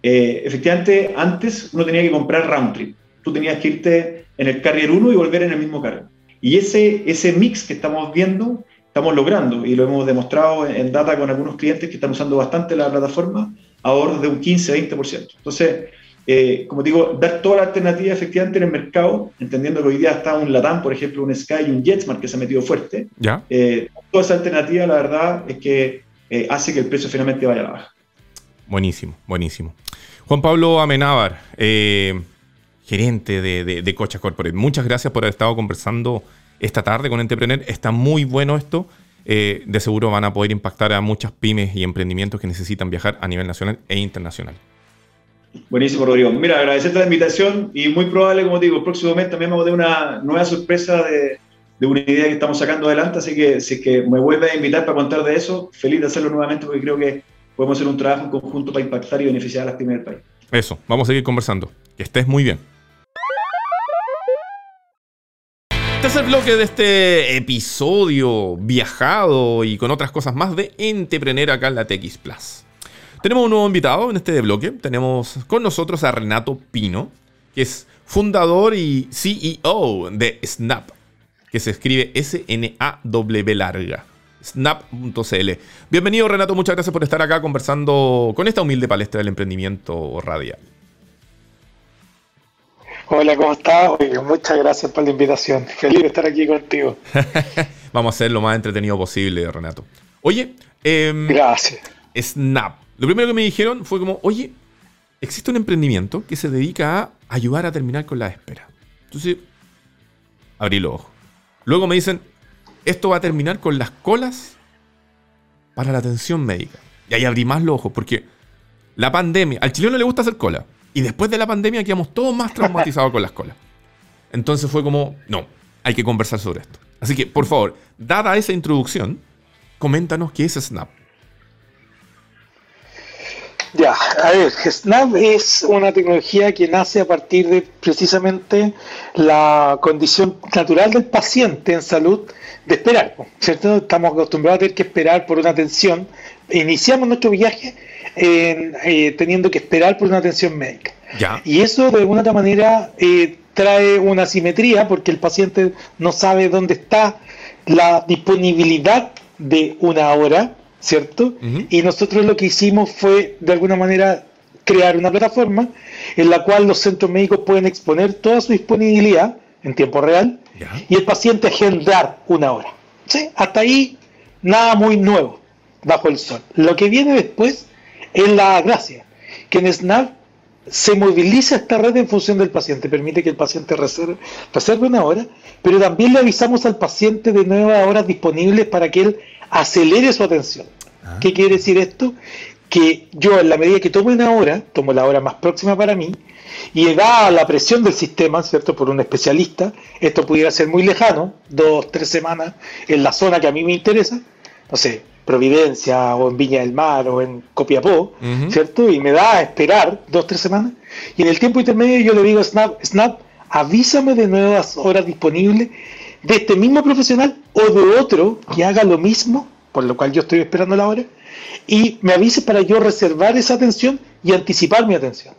Eh, efectivamente, antes uno tenía que comprar round trip. Tú tenías que irte en el carrier 1 y volver en el mismo carrier. Y ese, ese mix que estamos viendo, estamos logrando y lo hemos demostrado en, data con algunos clientes que están usando bastante la plataforma, ahorros de un 15-20%. Entonces, eh, como digo, dar toda la alternativa efectivamente en el mercado, entendiendo que hoy día está un Latam, por ejemplo, un Sky y un JetSmart que se ha metido fuerte. ¿Ya? Eh, toda esa alternativa, la verdad, es que eh, hace que el precio finalmente vaya a la baja. Buenísimo, buenísimo. Juan Pablo Amenábar, gerente de, de, de Cocha Corporate. Muchas gracias por haber estado conversando esta tarde con Entrepreneur. Está muy bueno esto. Eh, de seguro van a poder impactar a muchas pymes y emprendimientos que necesitan viajar a nivel nacional e internacional. Buenísimo, Rodrigo. Mira, agradecerte la invitación y muy probable, como te digo, el próximo mes también vamos a tener una nueva sorpresa de, de una idea que estamos sacando adelante, así que si es que me vuelve a invitar para contar de eso, feliz de hacerlo nuevamente porque creo que podemos hacer un trabajo en conjunto para impactar y beneficiar a las pymes del país. Eso, vamos a seguir conversando. Que estés muy bien. Tercer bloque de este episodio viajado y con otras cosas más de Entrepreneur acá en la TX Plus. Tenemos un nuevo invitado en este bloque. Tenemos con nosotros a Renato Pino, que es fundador y CEO de Snap, que se escribe S-N-A-W larga. Snap.cl. Bienvenido Renato, muchas gracias por estar acá conversando con esta humilde palestra del emprendimiento radial. Hola, ¿cómo estás? Oye, muchas gracias por la invitación. Feliz de estar aquí contigo. Vamos a ser lo más entretenido posible, Renato. Oye, eh, gracias. Snap. Lo primero que me dijeron fue como, oye, existe un emprendimiento que se dedica a ayudar a terminar con la espera. Entonces, abrí los ojos. Luego me dicen, esto va a terminar con las colas para la atención médica. Y ahí abrí más los ojos, porque la pandemia, al chileno le gusta hacer cola. Y después de la pandemia quedamos todos más traumatizados con las colas. Entonces fue como, no, hay que conversar sobre esto. Así que, por favor, dada esa introducción, coméntanos qué es Snap. Ya, a ver, Snap es una tecnología que nace a partir de precisamente la condición natural del paciente en salud de esperar, ¿cierto? Estamos acostumbrados a tener que esperar por una atención. Iniciamos nuestro viaje en, eh, teniendo que esperar por una atención médica. Ya. Y eso de alguna otra manera eh, trae una simetría porque el paciente no sabe dónde está la disponibilidad de una hora, ¿cierto? Uh -huh. Y nosotros lo que hicimos fue de alguna manera crear una plataforma en la cual los centros médicos pueden exponer toda su disponibilidad en tiempo real Ya. y el paciente agendar una hora. ¿Sí? Hasta ahí nada muy nuevo bajo el sol. Lo que viene después es la gracia, que en Snap se moviliza esta red en función del paciente, permite que el paciente reserve, reserve una hora, pero también le avisamos al paciente de nuevas horas disponibles para que él acelere su atención. Ah. ¿Qué quiere decir esto? Que yo en la medida que tomo una hora, tomo la hora más próxima para mí, y da la presión del sistema, ¿cierto? Por un especialista, esto pudiera ser muy lejano, dos, tres semanas en la zona que a mí me interesa, no sé, Providencia o en Viña del Mar o en Copiapó, ¿cierto? Y me da a esperar dos, tres semanas. Y en el tiempo intermedio yo le digo a Snap, Snap, avísame de nuevas horas disponibles de este mismo profesional o de otro que haga lo mismo, por lo cual yo estoy esperando la hora, y me avise para yo reservar esa atención y anticipar mi atención.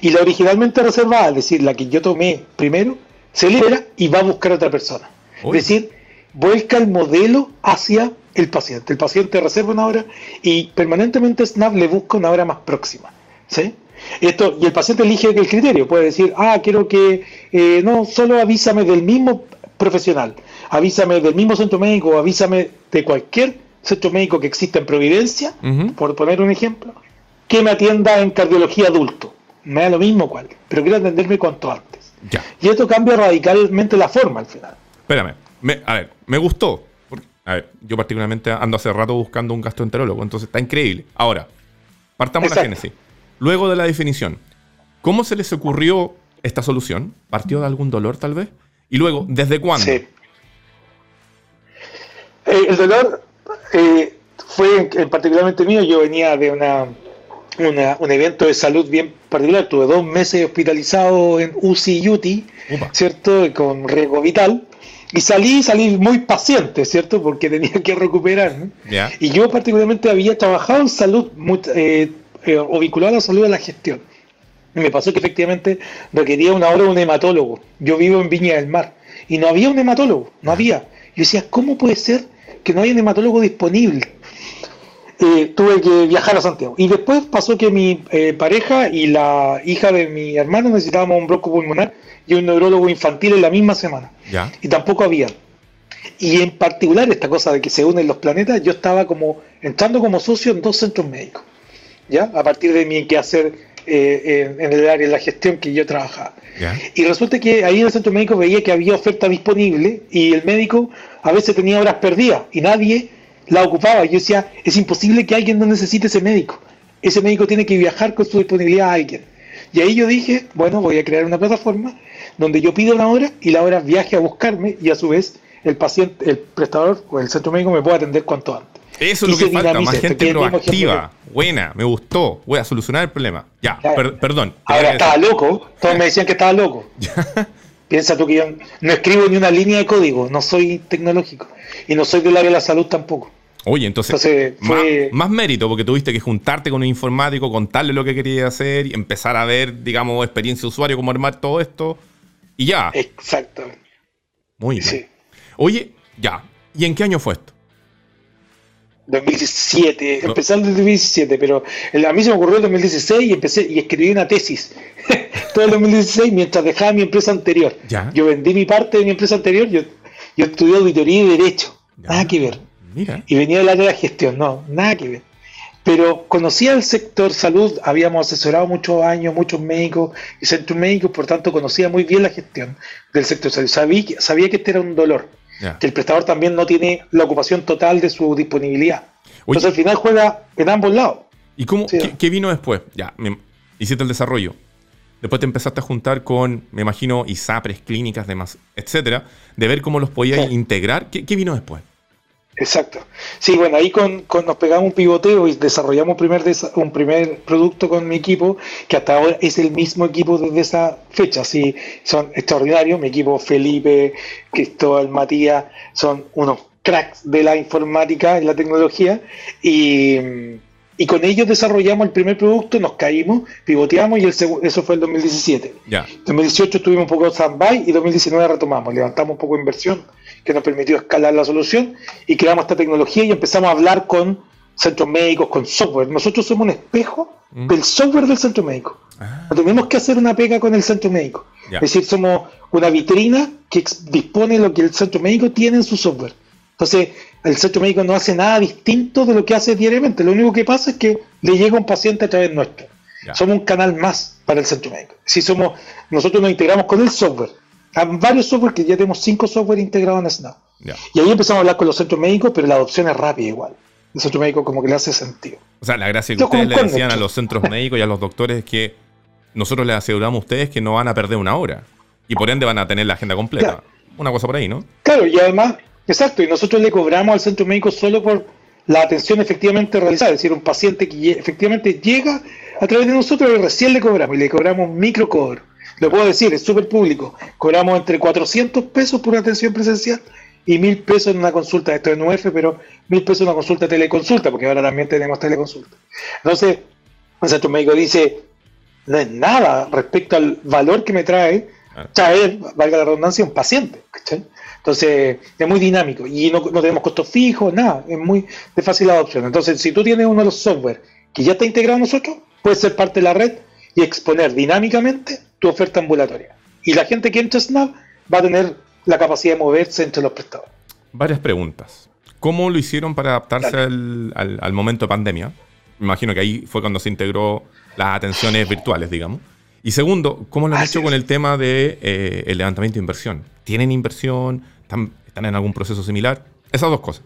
Y la originalmente reservada, es decir, la que yo tomé primero, se libera y va a buscar a otra persona. Es decir, vuelca el modelo hacia el paciente. El paciente reserva una hora y permanentemente Snap le busca una hora más próxima. ¿sí? Esto, y el paciente elige el criterio. Puede decir, ah, quiero que eh, no, solo avísame del mismo profesional, avísame del mismo centro médico, avísame de cualquier centro médico que exista en Providencia, por poner un ejemplo, que me atienda en cardiología adulto. Me da lo mismo cuál, pero quiero atenderme cuanto antes. Y esto cambia radicalmente la forma al final. Espérame, a ver, me gustó. A ver, yo particularmente ando hace rato buscando un gastroenterólogo, entonces está increíble. Ahora, partamos de la génesis. Luego de la definición, ¿cómo se les ocurrió esta solución? ¿Partió de algún dolor tal vez? Y luego, ¿desde cuándo? Sí. Eh, el dolor eh, fue particularmente mío. Yo venía de una, un evento de salud bien particular. Tuve dos meses hospitalizado en UCI y UTI, ¿cierto? Con riesgo vital. Y salí, salí muy paciente, ¿cierto? Porque tenía que recuperar. Y yo particularmente había trabajado en salud eh, o vinculado a la salud de la gestión me pasó que efectivamente requería una hora de un hematólogo. Yo vivo en Viña del Mar y no había un hematólogo, no había. Yo decía, ¿cómo puede ser que no haya un hematólogo disponible? Eh, tuve que viajar a Santiago. Y después pasó que mi eh, pareja y la hija de mi hermano necesitábamos un bronco pulmonar y un neurólogo infantil en la misma semana. Y tampoco había. Y en particular esta cosa de que se unen los planetas, yo estaba como entrando como socio en dos centros médicos. ¿Ya? A partir de mi quehacer eh, en el área de la gestión que yo trabajaba. Y resulta que ahí en el centro médico veía que había oferta disponible y el médico a veces tenía horas perdidas y nadie la ocupaba. Yo decía, es imposible que alguien no necesite ese médico. Ese médico tiene que viajar con su disponibilidad a alguien. Y ahí yo dije, bueno, voy a crear una plataforma donde yo pido una hora y la hora viaje a buscarme y a su vez el paciente, el prestador o el centro médico me pueda atender cuanto antes. Eso es lo que falta, más gente proactiva. Buena, me gustó. Voy a solucionar el problema. Ya, perdón. Ahora estaba loco. Todos me decían que estaba loco. Piensa tú que yo no escribo ni una línea de código, no soy tecnológico. Y no soy del área de la salud tampoco. Oye, entonces, más, mérito, porque tuviste que juntarte con un informático, contarle lo que querías hacer y empezar a ver, digamos, experiencia de usuario, cómo armar todo esto. Y ya. Exacto. Muy bien. Oye, ya. ¿Y en qué año fue esto? 2017, empezando en 2017, pero a mí se me ocurrió en 2016 y empecé y escribí una tesis todo el 2016 mientras dejaba mi empresa anterior. Yo vendí mi parte de mi empresa anterior, yo, yo estudié auditoría y derecho, nada que ver. Y venía del área de la gestión, no, nada que ver. Pero conocía el sector salud, habíamos asesorado muchos años, muchos médicos y centros médicos, por tanto conocía muy bien la gestión del sector salud. Sabía, sabía que este era un dolor que el prestador también no tiene la ocupación total de su disponibilidad. Entonces al final juega en ambos lados. ¿Y cómo, ¿qué, vino después? Ya, hiciste el desarrollo. Después te empezaste a juntar con, me imagino, ISAPRES, clínicas, demás, etcétera, de ver cómo los podías integrar. ¿Qué, vino después? Exacto. Sí, bueno, ahí con, nos pegamos un pivoteo y desarrollamos un primer, un primer producto con mi equipo, que hasta ahora es el mismo equipo desde esa fecha. Sí, son extraordinarios. Mi equipo Felipe, Cristóbal, Matías, son unos cracks de la informática y la tecnología. Y, y con ellos desarrollamos el primer producto, nos caímos, pivoteamos y el eso fue el 2017. Ya. 2018 tuvimos un poco de stand-by y 2019 retomamos, levantamos un poco de inversión que nos permitió escalar la solución y creamos esta tecnología y empezamos a hablar con centros médicos, con software. Nosotros somos un espejo mm. del software del centro médico. Ah. No tenemos que hacer una pega con el centro médico. Es decir, somos una vitrina que dispone lo que el centro médico tiene en su software. Entonces, el centro médico no hace nada distinto de lo que hace diariamente. Lo único que pasa es que le llega un paciente a través nuestro. Somos un canal más para el centro médico. Si somos, nosotros nos integramos con el software. Varios software que ya tenemos cinco software integrados en Snap. Y ahí empezamos a hablar con los centros médicos, pero la adopción es rápida igual. El centro médico como que le hace sentido. O sea, la gracia que ustedes le decían a los centros médicos y a los doctores es que nosotros les aseguramos a ustedes que no van a perder una hora. Y por ende van a tener la agenda completa. Una cosa por ahí, ¿no? Claro, y además Exacto, y nosotros le cobramos al centro médico solo por la atención efectivamente realizada, es decir, un paciente que efectivamente llega a través de nosotros y recién le cobramos, y le cobramos microcobro. Lo puedo decir, es súper público. Cobramos entre 400 pesos por una atención presencial y 1000 pesos en una consulta. Esto es UF, pero 1000 pesos en una consulta teleconsulta, porque ahora también tenemos teleconsulta. Entonces, un centro médico dice, no es nada respecto al valor que me trae traer, valga la redundancia, un paciente. Entonces, es muy dinámico y no, tenemos costos fijos, nada, es muy de fácil adopción. Entonces, si tú tienes uno de los software que ya está integrado nosotros, puedes ser parte de la red y exponer dinámicamente tu oferta ambulatoria. Y la gente que entra a Snap va a tener la capacidad de moverse entre los prestadores. Varias preguntas. ¿Cómo lo hicieron para adaptarse al, momento de pandemia? Me imagino que ahí fue cuando se integró las atenciones virtuales, digamos. Y segundo, ¿cómo lo han hecho con el tema del de, eh, el levantamiento de inversión? ¿Tienen inversión? ¿Están, en algún proceso similar? Esas dos cosas.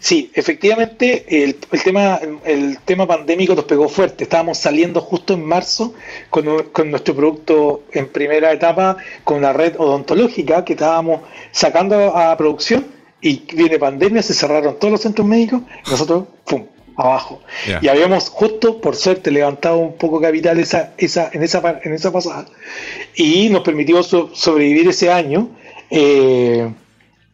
Sí, efectivamente el, tema, el tema pandémico nos pegó fuerte. Estábamos saliendo justo en marzo con, con, nuestro producto en primera etapa, con la red odontológica que estábamos sacando a producción y viene pandemia, se cerraron todos los centros médicos, nosotros, ¡pum!, abajo. Y habíamos justo, por suerte, levantado un poco capital esa, esa, en, esa, en esa pasada y nos permitió sobrevivir ese año eh,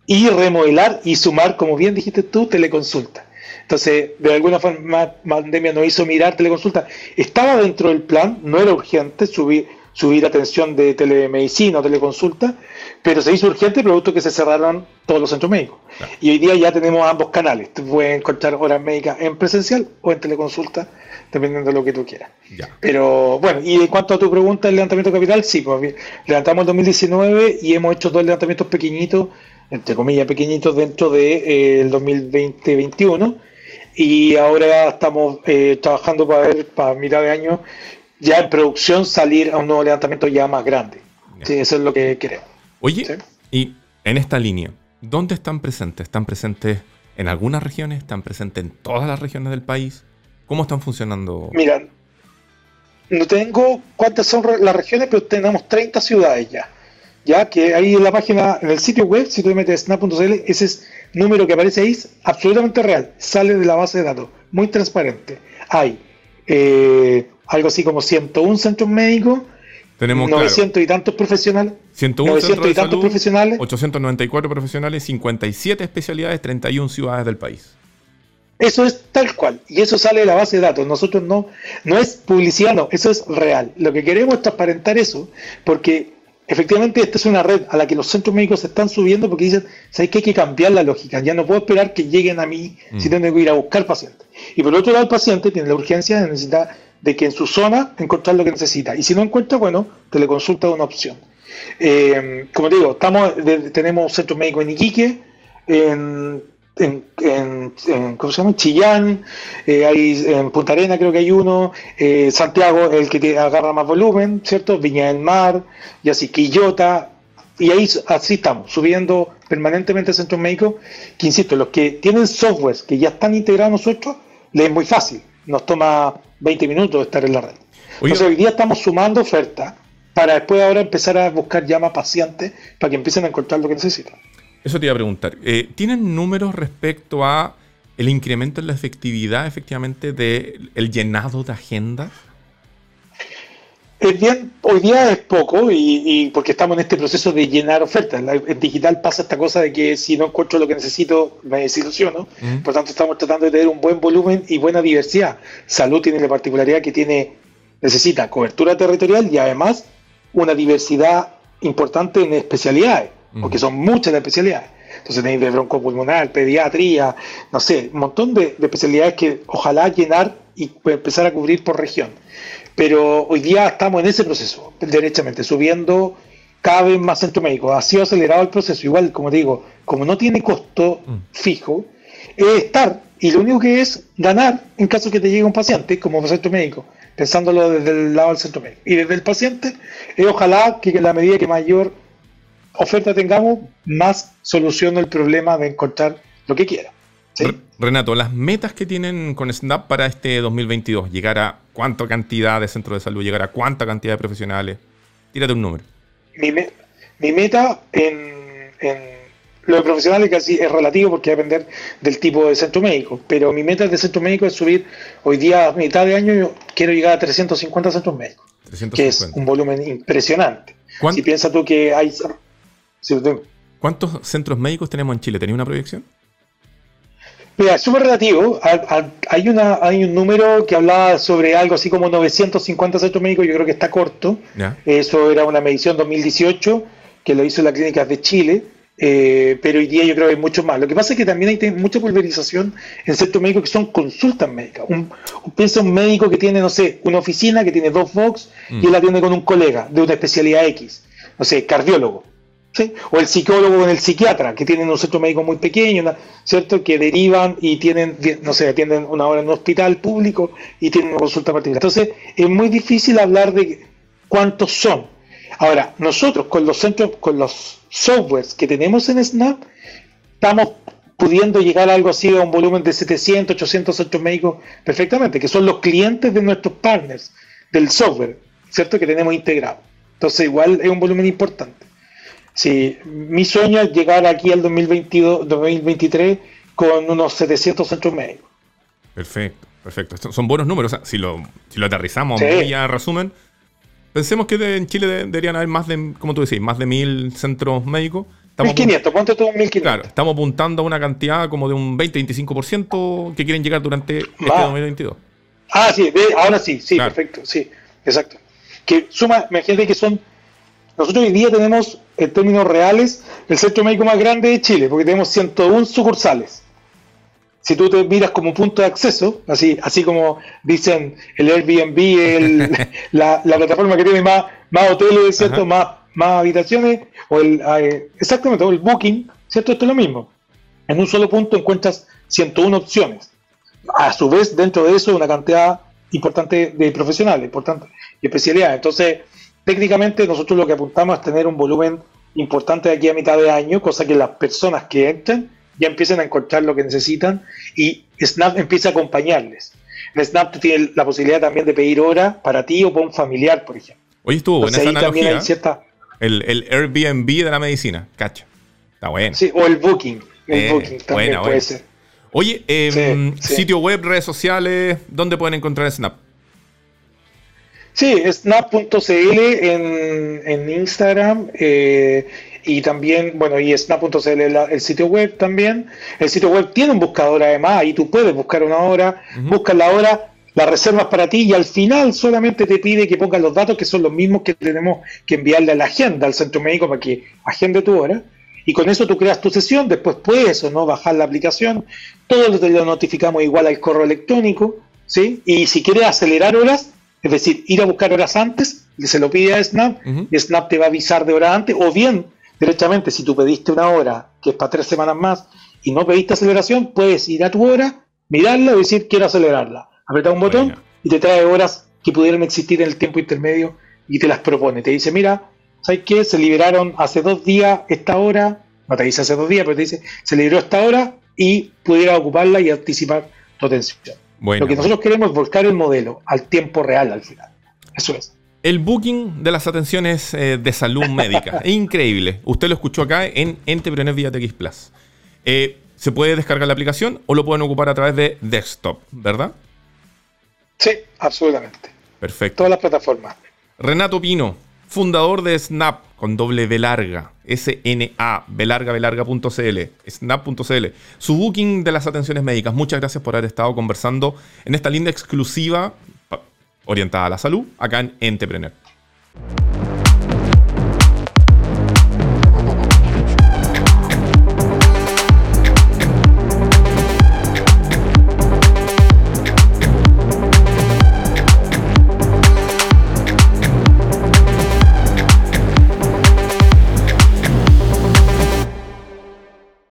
y remodelar y sumar, como bien dijiste tú, teleconsulta. Entonces, de alguna forma, pandemia nos hizo mirar teleconsulta. Estaba dentro del plan, no era urgente subir, subir atención de telemedicina o teleconsulta, pero se hizo urgente producto que se cerraron todos los centros médicos. Y hoy día ya tenemos ambos canales. Tú puedes encontrar horas médicas en presencial o en teleconsulta, dependiendo de lo que tú quieras. Pero bueno, y en cuanto a tu pregunta del levantamiento de capital, sí, pues levantamos en 2019 y hemos hecho dos levantamientos pequeñitos, entre comillas pequeñitos, dentro del de, 2020-2021. Y ahora estamos eh, trabajando para ver, para mitad de año, ya en producción salir a un nuevo levantamiento ya más grande. Sí, eso es lo que queremos. Oye, y en esta línea, ¿dónde están presentes? ¿Están presentes en algunas regiones? ¿Están presentes en todas las regiones del país? ¿Cómo están funcionando? Mira, no tengo cuántas son las regiones, pero tenemos 30 ciudades ya. Ya que ahí en la página, en el sitio web, si tú metes snap.cl, ese número que aparece ahí es absolutamente real, sale de la base de datos, muy transparente. Hay eh, algo así como 101 centros médicos, tenemos 900 y tantos profesionales. 101 900 y tantos profesionales. 894 profesionales, 57 especialidades, 31 ciudades del país. Eso es tal cual. Y eso sale de la base de datos. Nosotros no, no es publicidad, no, eso es real. Lo que queremos es transparentar eso, porque efectivamente esta es una red a la que los centros médicos se están subiendo porque dicen, ¿sabes que hay que cambiar la lógica? Ya no puedo esperar que lleguen a mí si mm. tengo que ir a buscar pacientes. Y por otro lado, el paciente tiene la urgencia de necesitar de que en su zona encontrar lo que necesita. Y si no encuentra, bueno, teleconsulta es una opción. Eh, como digo, estamos, tenemos centros médicos en Iquique, en, en, ¿cómo se llama? Chillán, eh, hay, en Punta Arena creo que hay uno, eh, Santiago el que te agarra más volumen, ¿cierto? Viña del Mar, y así, Quillota, y ahí así estamos, subiendo permanentemente centros médicos, que insisto, los que tienen softwares que ya están integrados nosotros, les es muy fácil, nos toma 20 minutos de estar en la red. Entonces hoy día estamos sumando ofertas para después ahora empezar a buscar ya más pacientes para que empiecen a encontrar lo que necesitan. Eso te iba a preguntar. Eh, ¿Tienen números respecto a el incremento en la efectividad efectivamente del el llenado de agenda? Es bien, hoy día es poco y, porque estamos en este proceso de llenar ofertas. en digital pasa esta cosa de que si no encuentro lo que necesito, me desilusiono. Por tanto, estamos tratando de tener un buen volumen y buena diversidad. Salud tiene la particularidad que tiene necesita cobertura territorial y además una diversidad importante en especialidades, porque son muchas las especialidades. Entonces tenéis de broncopulmonar, pediatría, no sé, un montón de, de especialidades que ojalá llenar y empezar a cubrir por región. Pero hoy día estamos en ese proceso, derechamente, subiendo cada vez más centro médico. Ha sido acelerado el proceso, igual, como te digo, como no tiene costo mm. fijo, es estar, y lo único que es ganar en caso que te llegue un paciente como centro médico, pensándolo desde el lado del centro médico. Y desde el paciente, es ojalá que en la medida que mayor oferta tengamos, más solucione el problema de encontrar lo que quiera. Renato, las metas que tienen con Snap para este 2022, llegar a cuánta cantidad de centros de salud, llegar a cuánta cantidad de profesionales, tírate un número. Mi, meta en, lo de profesionales casi es relativo porque va a depender del tipo de centro médico. Pero mi meta de centro médico es subir hoy día a mitad de año, yo quiero llegar a 350 centros médicos, que es un volumen impresionante. Si piensas tú que hay... ¿Cuántos centros médicos tenemos en Chile? ¿Tenía una proyección? Mira, es súper relativo. Hay, una, hay un número que hablaba sobre algo así como 950 centros médicos, yo creo que está corto. Eso era una medición 2018 que lo hizo la Clínicas de Chile, eh, pero hoy día yo creo que hay mucho más. Lo que pasa es que también hay mucha pulverización en centros médicos que son consultas médicas. Un, piensa un médico que tiene, no sé, una oficina que tiene dos box y mm. él la tiene con un colega de una especialidad X, no sé, cardiólogo o el psicólogo con el psiquiatra, que tienen un centro médico muy pequeño, ¿cierto? Que derivan y tienen, no sé, atienden una hora en un hospital público y tienen una consulta particular. Entonces, es muy difícil hablar de cuántos son. Ahora, nosotros con los centros, con los softwares que tenemos en Snap, estamos pudiendo llegar a algo así a un volumen de 700, 800 centros médicos perfectamente, que son los clientes de nuestros partners del software, ¿cierto? Que tenemos integrado. Entonces, igual es un volumen importante. Sí, mi sueño es llegar aquí al 2022, 2023 con unos 700 centros médicos. Perfecto, perfecto. son buenos números. si, lo, si lo aterrizamos muy a resumen, pensemos que en Chile deberían haber más de, como tú decís, más de mil centros médicos. 1500, ¿cuánto tú 1500? Claro, estamos apuntando a una cantidad como de un 20-25% que quieren llegar durante este 2022. Ah, sí, ahora sí, sí, perfecto, sí, exacto. Que suma, imagínate que son nosotros hoy día tenemos, en términos reales, el centro médico más grande de Chile, porque tenemos 101 sucursales. Si tú te miras como punto de acceso, así, así como dicen el Airbnb, la, plataforma que tiene más, más hoteles, ¿cierto? Más, más habitaciones, o el, eh, exactamente, o el Booking, ¿cierto? Esto es lo mismo. En un solo punto encuentras 101 opciones. A su vez, dentro de eso, una cantidad importante de profesionales, importante y especialidades. Entonces, técnicamente nosotros lo que apuntamos es tener un volumen importante de aquí a mitad de año, cosa que las personas que entren ya empiecen a encontrar lo que necesitan y Snap empieza a acompañarles. En Snap tú tienes la posibilidad también de pedir hora para ti o para un familiar, por ejemplo. Oye, estuvo buena esa analogía. El, el, Airbnb de la medicina, cacho. Está bueno. Sí, o el Booking. El eh, Booking también puede ser. Oye, em, sitio web, redes sociales, ¿dónde pueden encontrar Snap? Sí, snap.cl en, en Instagram eh, y también, bueno, y snap.cl el sitio web también. El sitio web tiene un buscador además, ahí tú puedes buscar una hora, buscas la hora, la reservas para ti y al final solamente te pide que pongas los datos que son los mismos que tenemos que enviarle a la agenda, al centro médico para que agende tu hora. Y con eso tú creas tu sesión, después puedes o no bajar la aplicación, todo lo notificamos igual al correo electrónico, ¿sí? Y si quieres acelerar horas, es decir, ir a buscar horas antes, y se lo pide a Snap, y Snap te va a avisar de hora antes, o bien, directamente, si tú pediste una hora que es para tres semanas más y no pediste aceleración, puedes ir a tu hora, mirarla y decir quiero acelerarla. Apretar un botón y te trae horas que pudieran existir en el tiempo intermedio y te las propone. Te dice, mira, ¿sabes qué? Se liberaron hace dos días esta hora, no te dice hace dos días, pero te dice, se liberó esta hora y pudiera ocuparla y anticipar tu atención. Lo que nosotros queremos es volcar el modelo al tiempo real al final. Eso es. El booking de las atenciones eh, de salud médica. Increíble. Usted lo escuchó acá en Entrepreneur vía TX Plus. Eh, se puede descargar la aplicación o lo pueden ocupar a través de desktop, ¿verdad? Sí, absolutamente. Perfecto. Todas las plataformas. Renato Pino, fundador de Snap con doble B larga, S-N-A, belarga.cl, snap.cl, su booking de las atenciones médicas. Muchas gracias por haber estado conversando en esta linda exclusiva orientada a la salud acá en Entrepreneur.